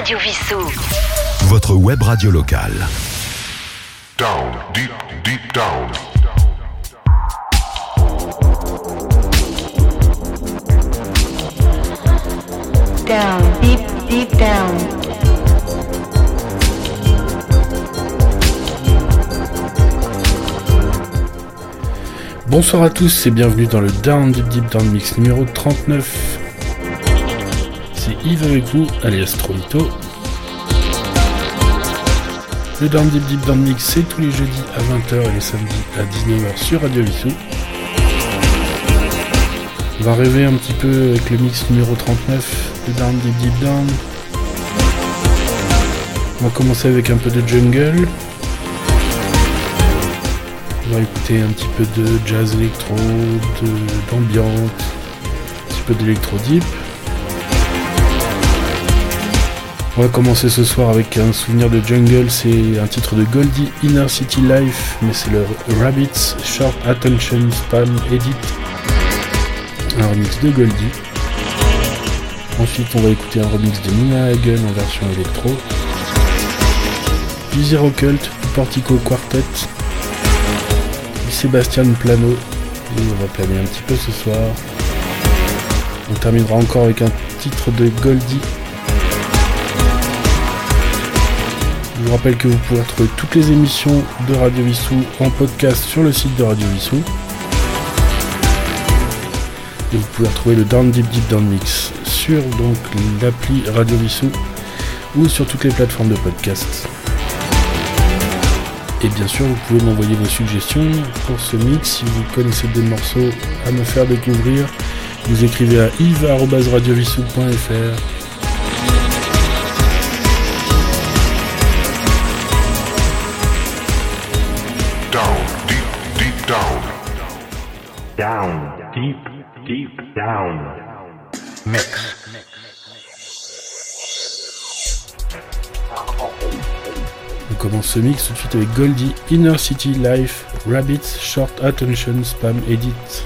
Radio Vissou. Votre web radio locale. Down, deep, deep down. Down, deep, deep down. Bonsoir à tous et bienvenue dans le Down Deep Deep Down Mix numéro 39. Yves avec vous, alias Tronito. Le Down Deep Deep Down Mix c'est tous les jeudis à 20h et les samedis à 19h sur Radio Vissou. On va rêver un petit peu avec le mix numéro 39 de Down Deep Deep Down. On va commencer avec un peu de jungle. On va écouter un petit peu de jazz électro, d'ambiance, un petit peu d'électro deep. On va commencer ce soir avec un souvenir de jungle, c'est un titre de Goldie Inner City Life, mais c'est le Rabbits Short Attention Span Edit, un remix de Goldie. Ensuite, on va écouter un remix de Nina Hagen en version électro. Du Zero Cult, du Portico Quartet, Sébastien Plano. On va planer un petit peu ce soir. On terminera encore avec un titre de Goldie. Je vous rappelle que vous pouvez retrouver toutes les émissions de Radio Vissou en podcast sur le site de Radio Vissou. Et vous pouvez retrouver le Down Deep Deep Down Mix sur l'appli Radio Vissou ou sur toutes les plateformes de podcast. Et bien sûr, vous pouvez m'envoyer vos suggestions pour ce mix. Si vous connaissez des morceaux à me faire découvrir, vous écrivez à yves.radiovissou.fr. Down, deep, deep down. Mix. On commence ce mix tout de suite avec Goldie Inner City Life Rabbits Short Attention Spam Edit.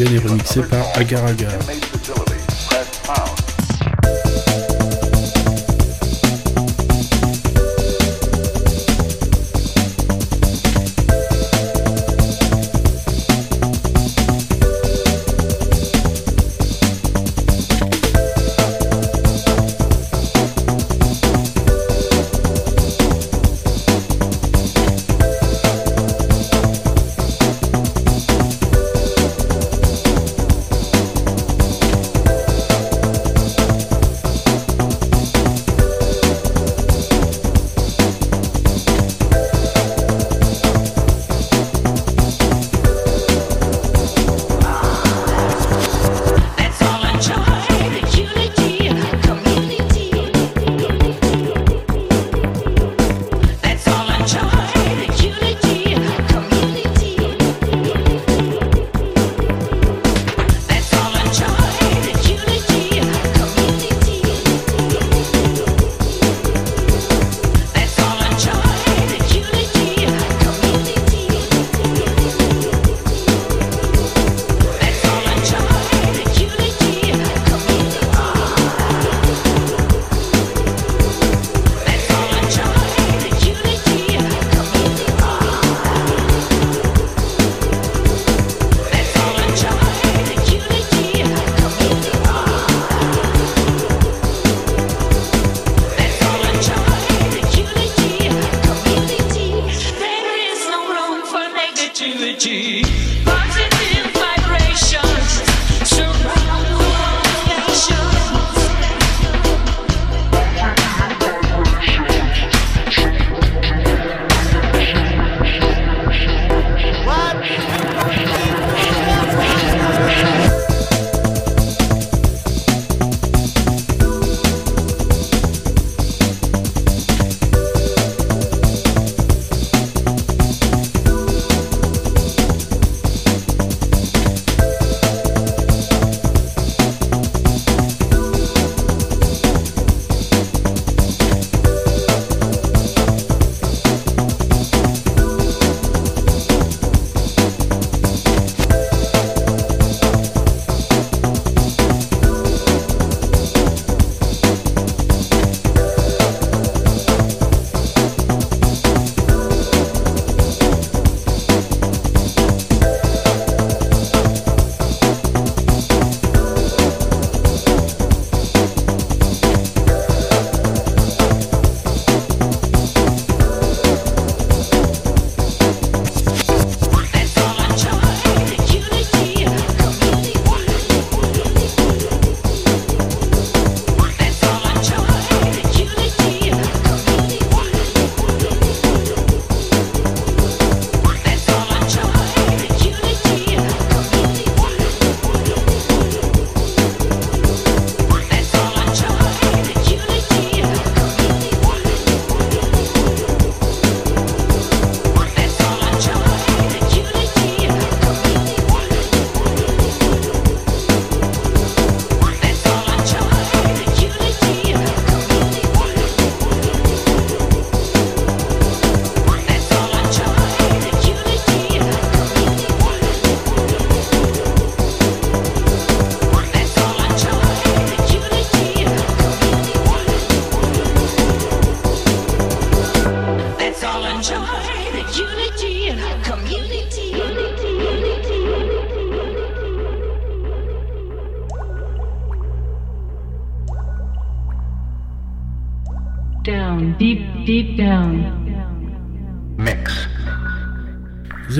Gun est remixé par Agar Agar.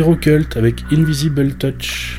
Zero Cult avec Invisible Touch.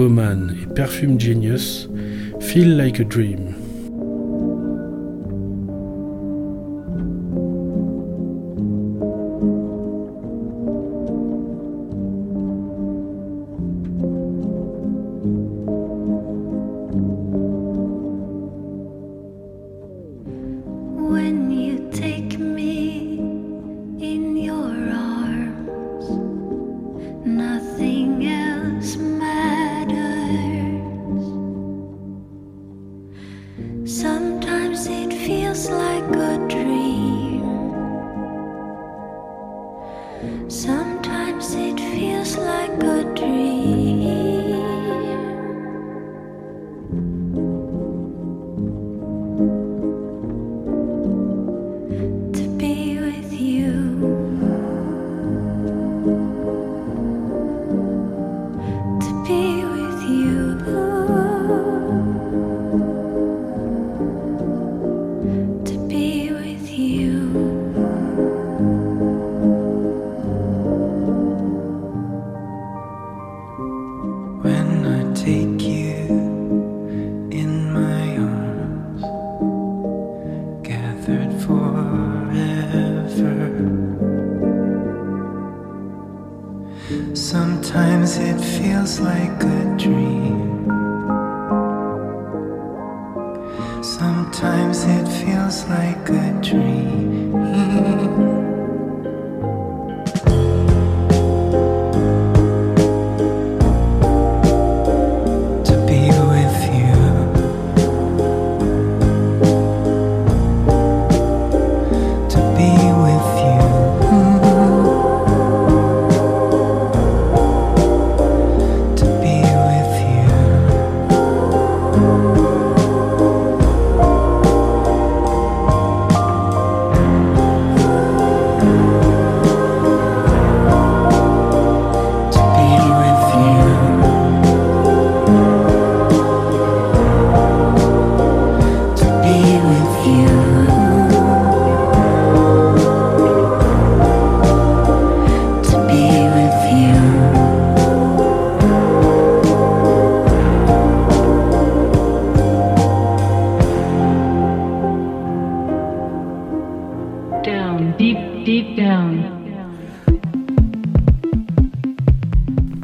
Bowman et Perfume Genius, Feel Like a Dream.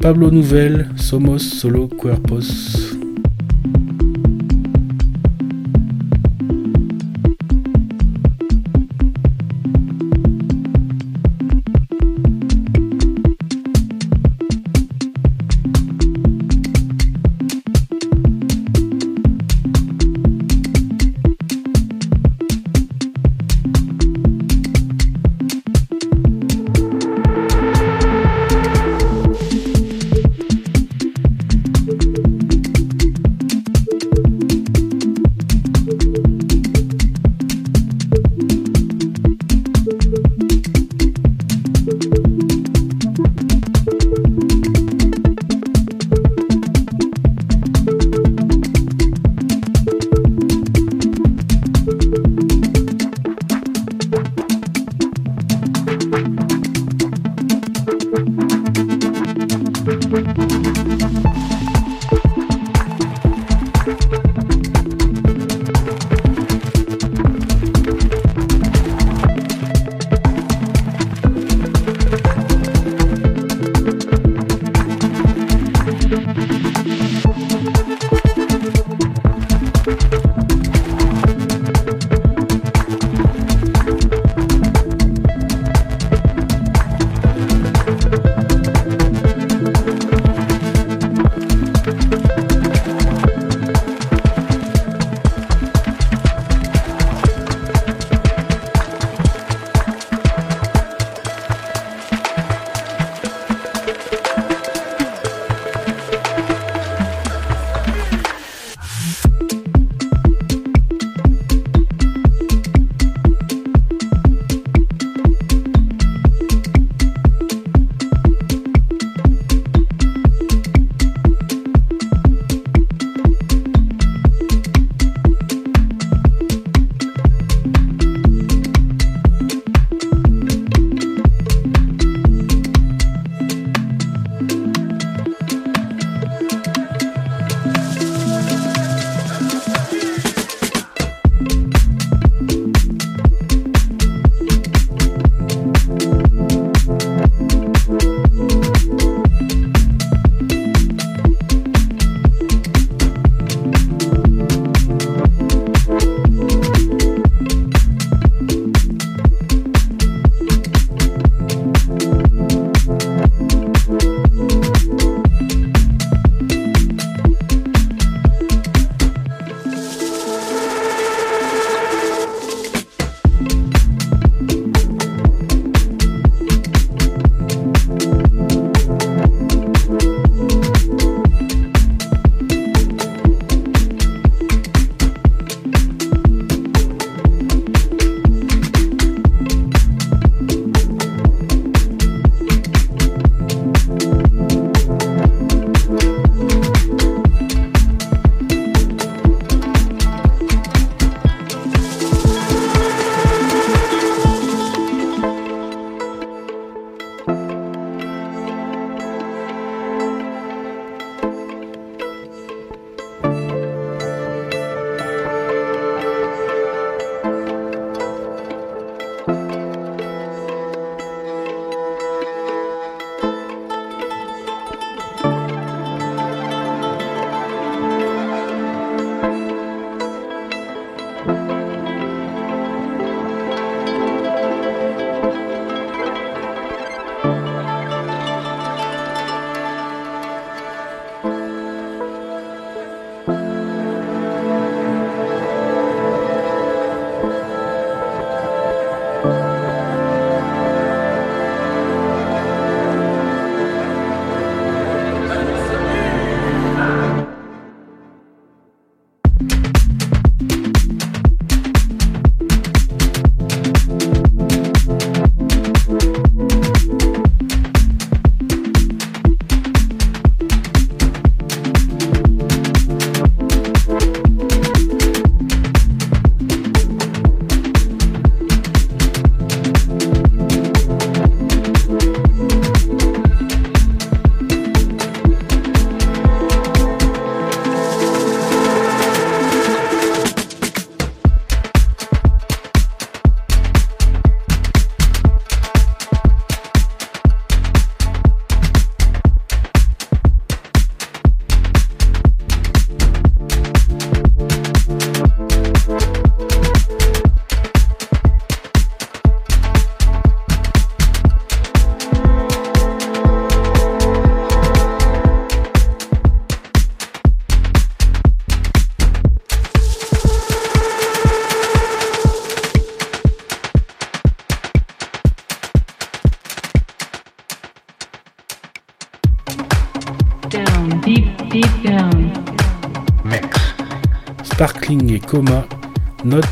Pablo Nouvelle, Somos Solo Cuerpos.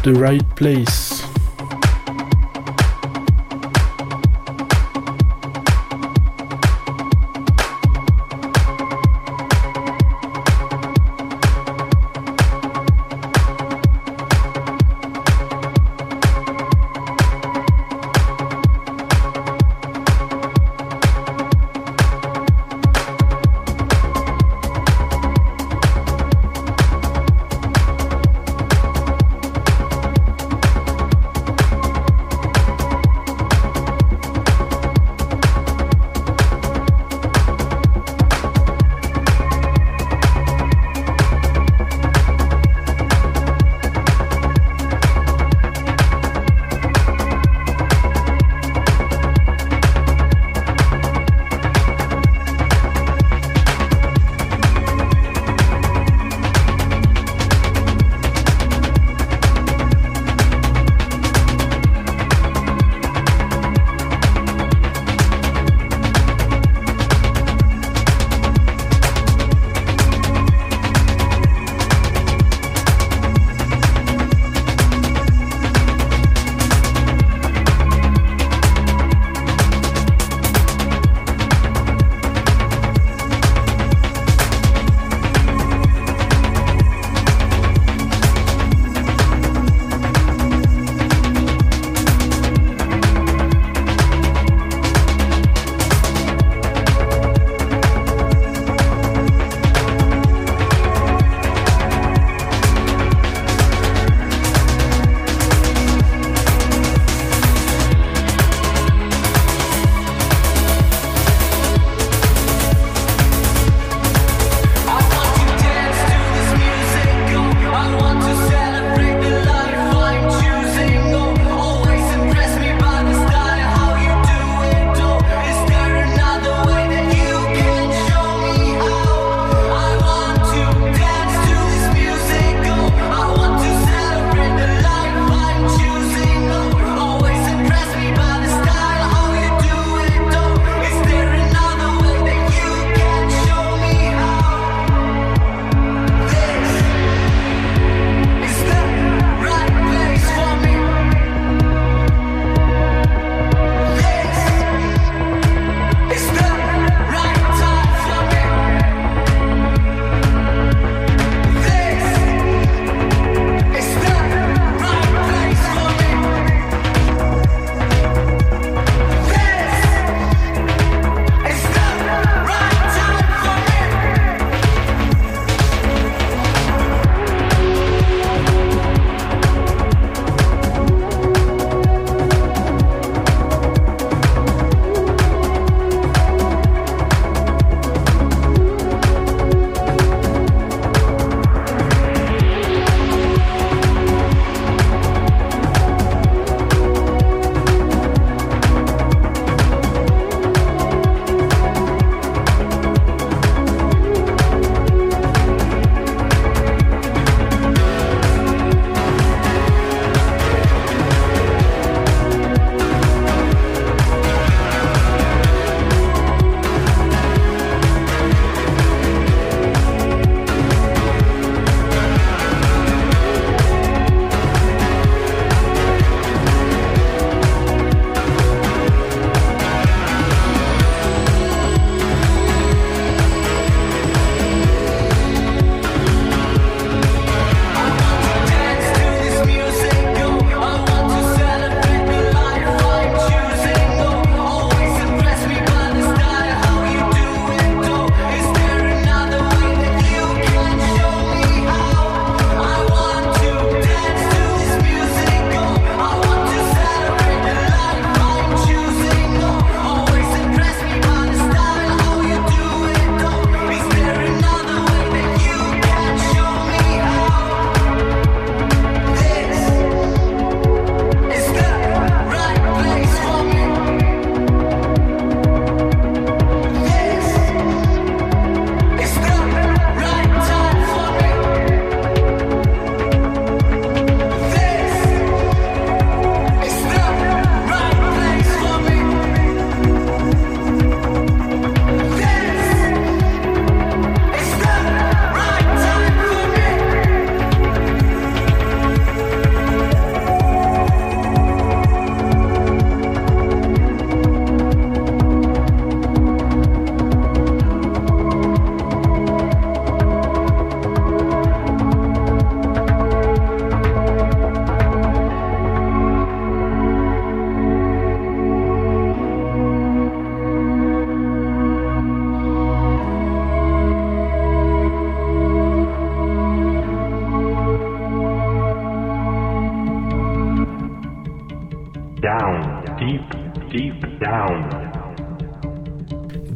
The Right Place.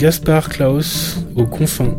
Gaspard Klaus aux confins.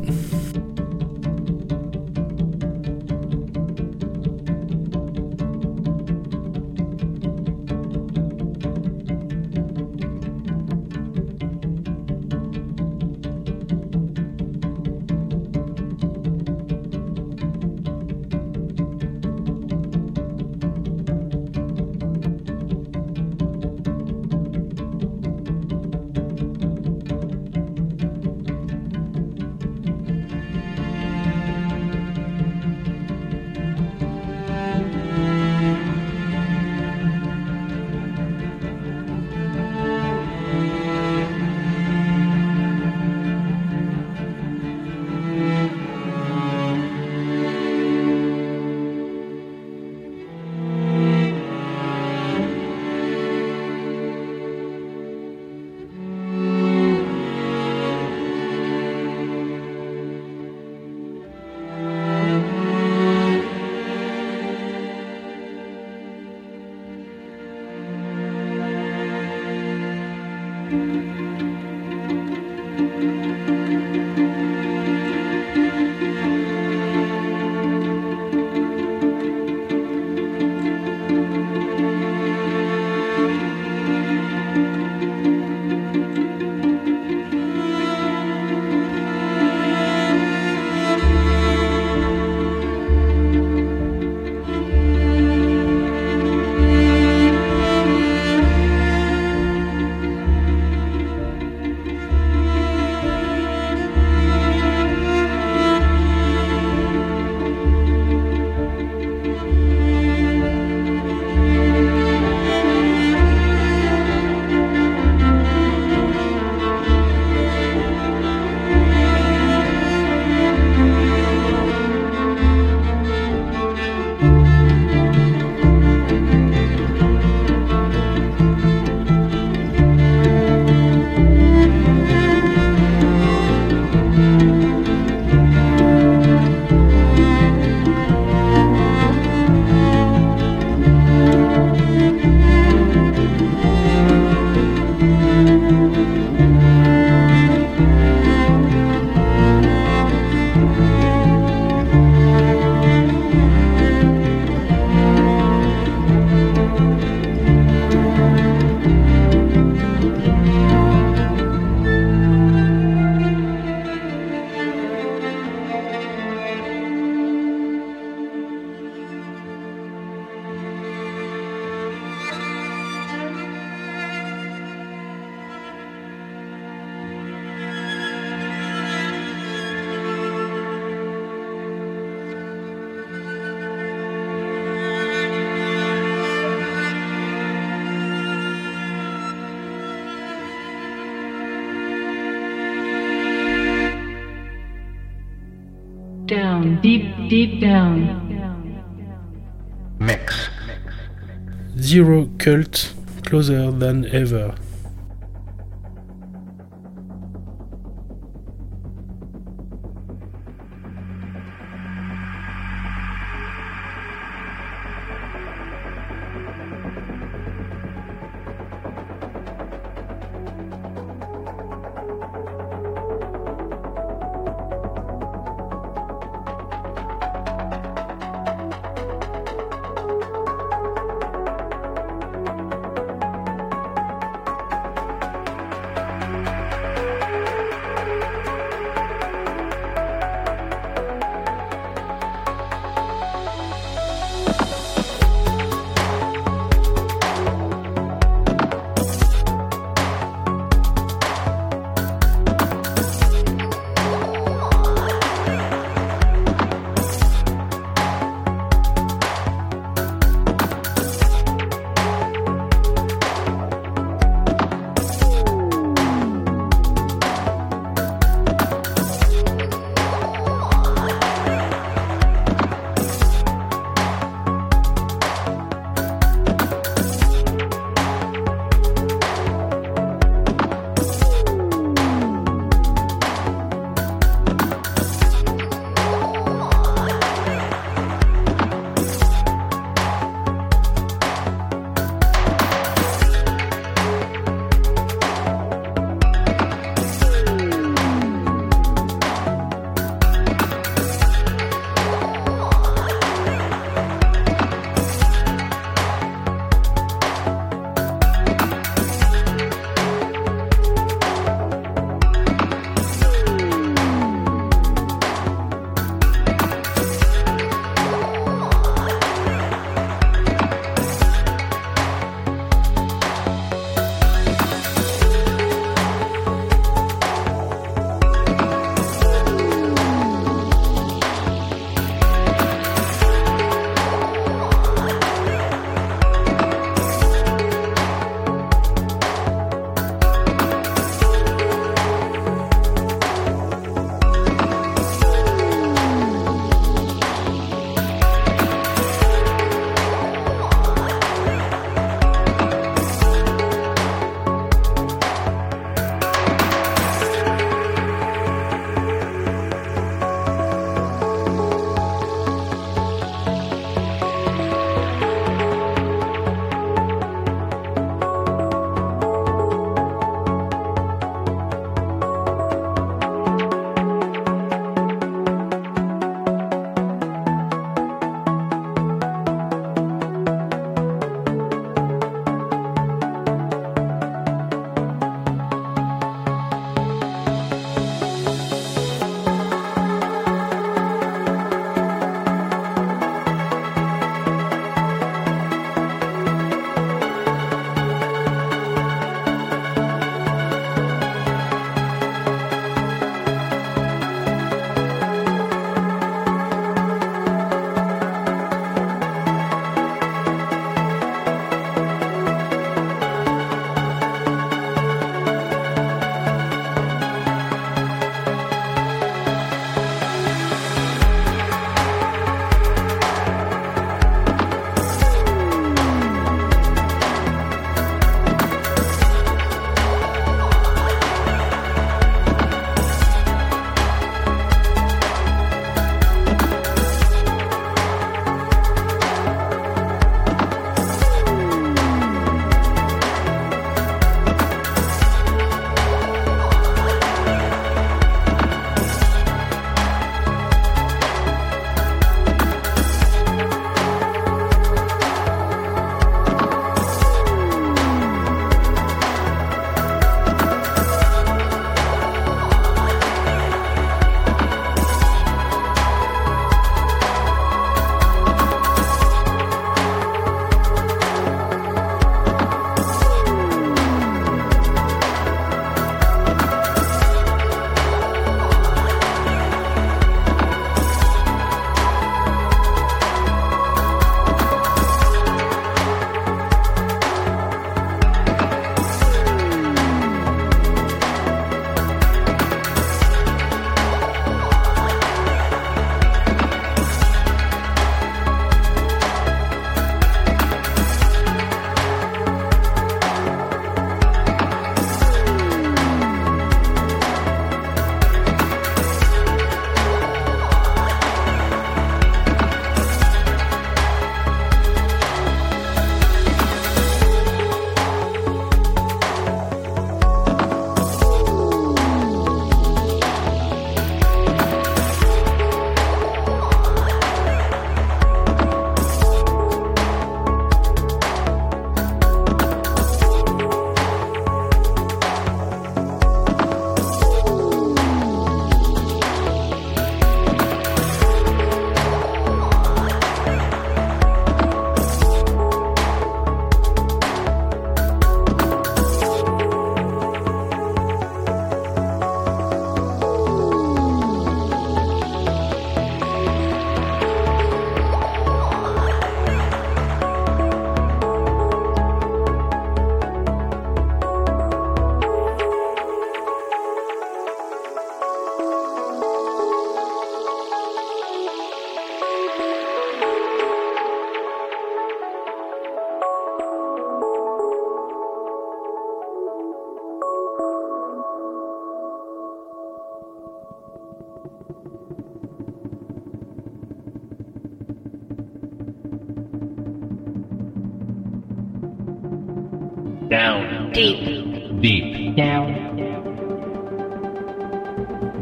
Cult, Closer Than Ever.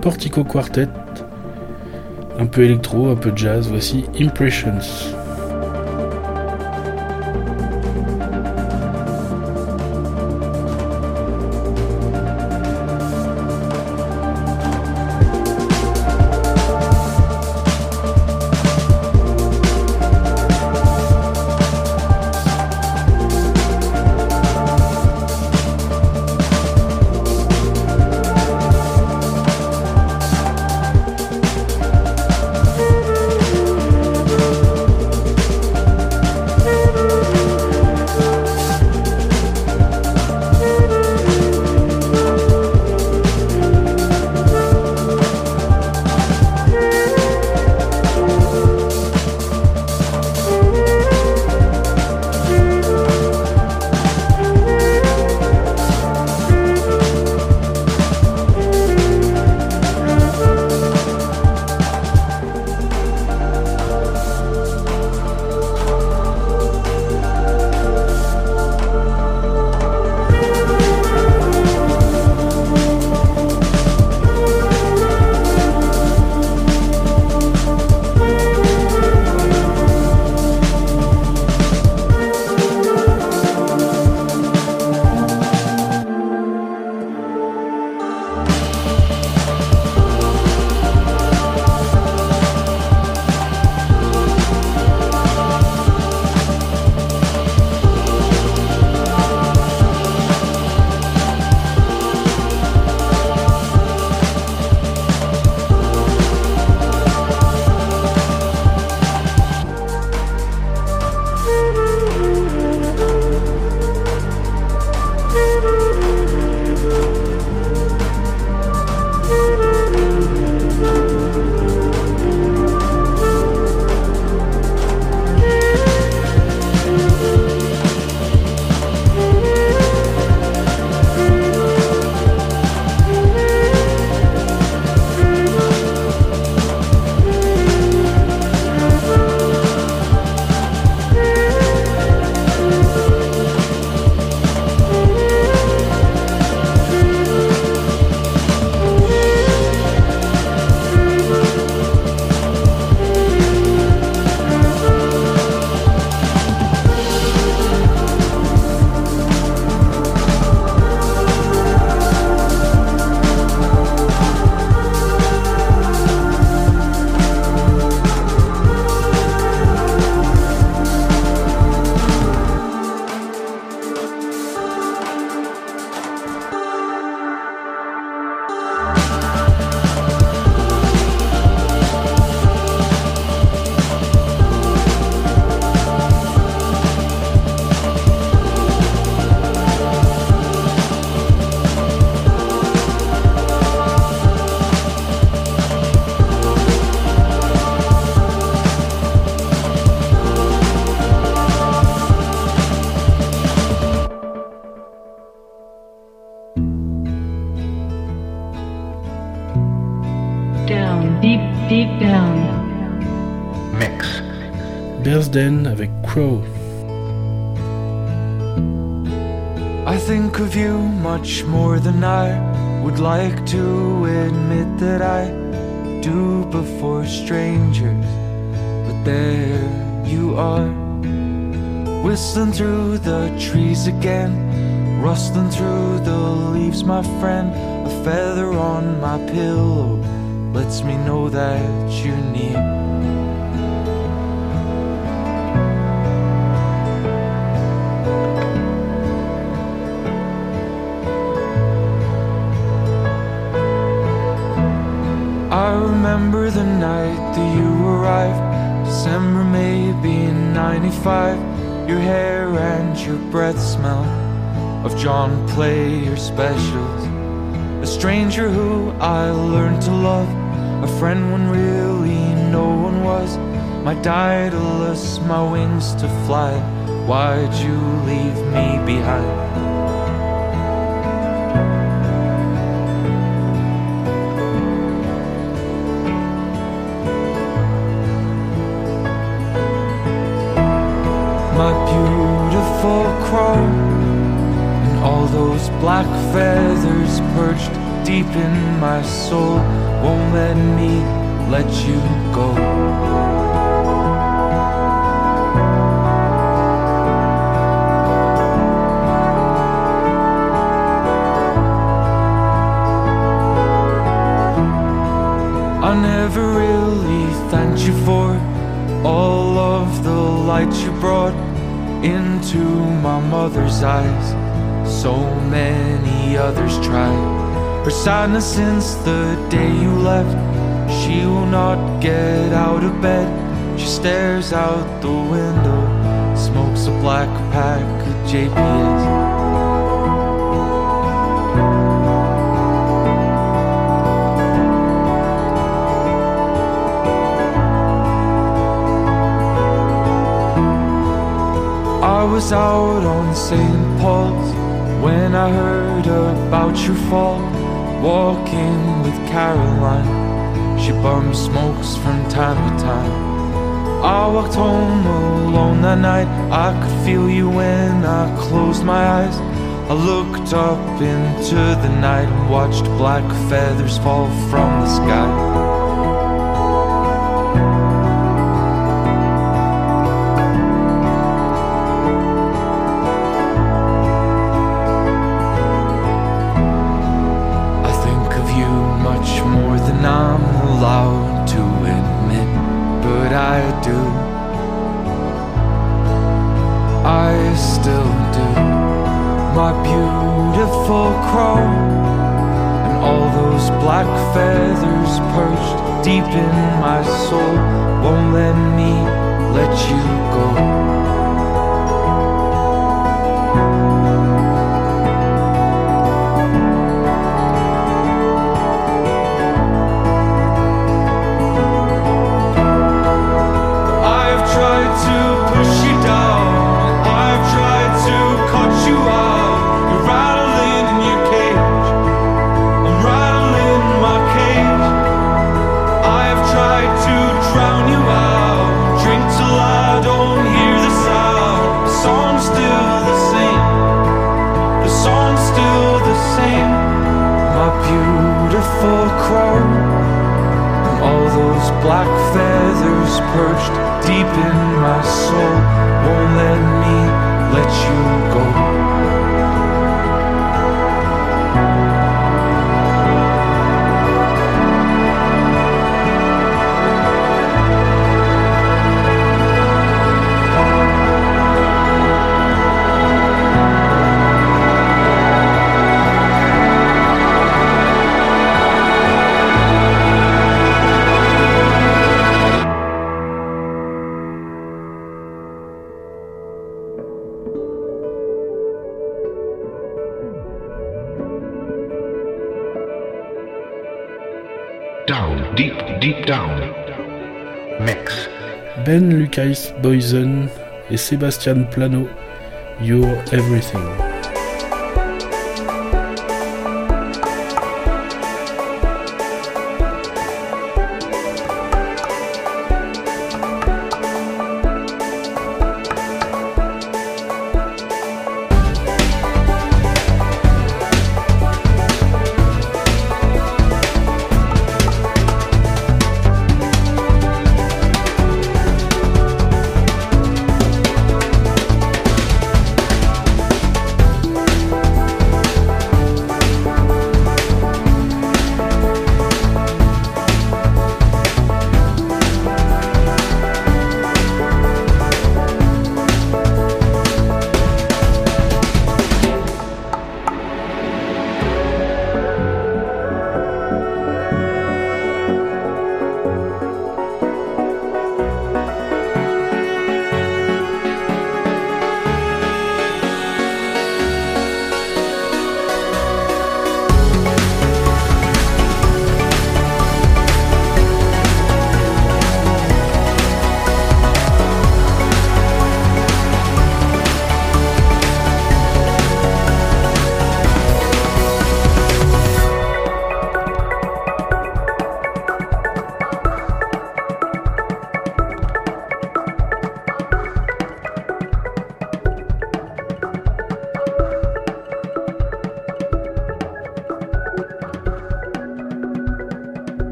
Portico Quartet, un peu électro, un peu jazz, voici Impressions. Mix. Bearsden avec Crow. I think of you much more than I would like to admit that I do before strangers. But there you are, whistling through the trees again, rustling through the leaves, my friend. A feather on my pillow lets me know that you're near. Remember the night that you arrived, December maybe in 95. Your hair and your breath smell of John Player specials. A stranger who I learned to love, a friend when really no one was. My Daedalus, my wings to fly. Why'd you leave me behind? Black feathers perched deep in my soul won't let me let you go. I never really thanked you for all of the light you brought into my mother's eyes. So many others tried. Her sadness since the day you left. She will not get out of bed. She stares out the window, smokes a black pack of JPS. I was out on St. Paul's when I heard about your fall. Walking with Caroline, she bummed smokes from time to time. I walked home alone that night. I could feel you when I closed my eyes. I looked up into the night and watched black feathers fall from the sky. Black feathers perched deep in my soul Lucas Boysen et Sébastien Plano, You're Everything.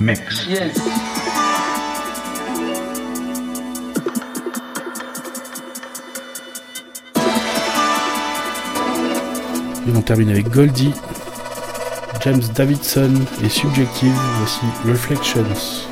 Mix. Yes. Et on termine avec Goldie, James Davidson et Subjective. Voici Reflections.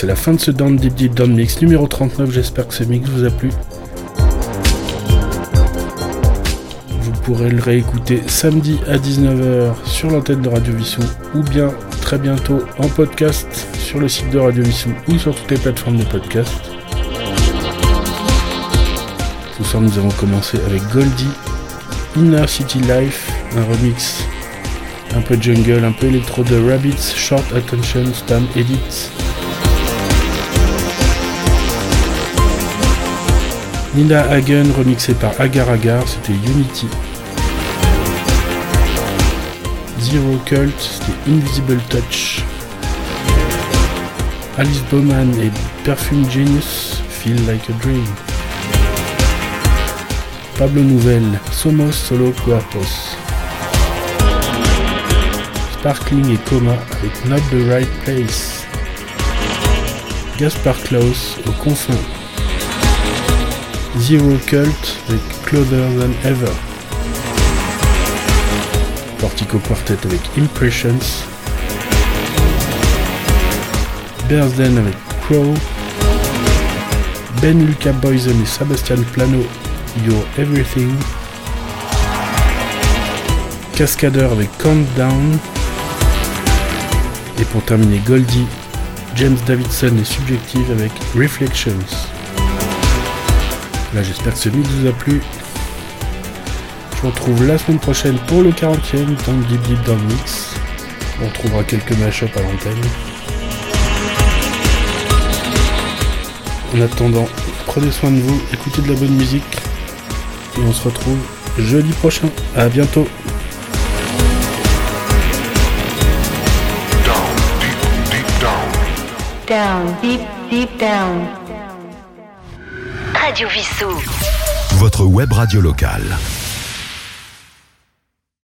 C'est la fin de ce Down Deep Deep Down Mix numéro 39. J'espère que ce mix vous a plu. Vous pourrez le réécouter samedi à 19h sur l'antenne de Radio Vissou ou bien très bientôt en podcast sur le site de Radio Vissou ou sur toutes les plateformes de podcast. Ce soir, nous avons commencé avec Goldie, Inner City Life, un remix un peu jungle, un peu électro de Rabbits, Short Attention, Spam Edit. Nina Hagen remixé par Agar Agar, c'était Unity. Zero Cult, c'était Invisible Touch. Alice Bowman et Perfume Genius, Feel Like a Dream. Pablo Nouvelle, Somos Solo Cuerpos. Sparkling et Coma avec Not the Right Place. Gaspar Klaus au confins. Zero Cult avec Closer Than Ever. Portico Quartet avec Impressions. Bearsden avec Crow. Ben Luca Boysen et Sebastian Plano, Your Everything. Cascadeur avec Countdown. Et pour terminer, Goldie, James Davidson et Subjective avec Reflections. Là, j'espère que ce mix vous a plu. Je vous retrouve la semaine prochaine pour le 40e dans le Deep Deep dans le mix. On trouvera quelques mashups à l'antenne. En attendant, prenez soin de vous, écoutez de la bonne musique. Et on se retrouve jeudi prochain. À bientôt. Down, deep, deep down. Down, deep, deep down. Radio. Votre web radio locale.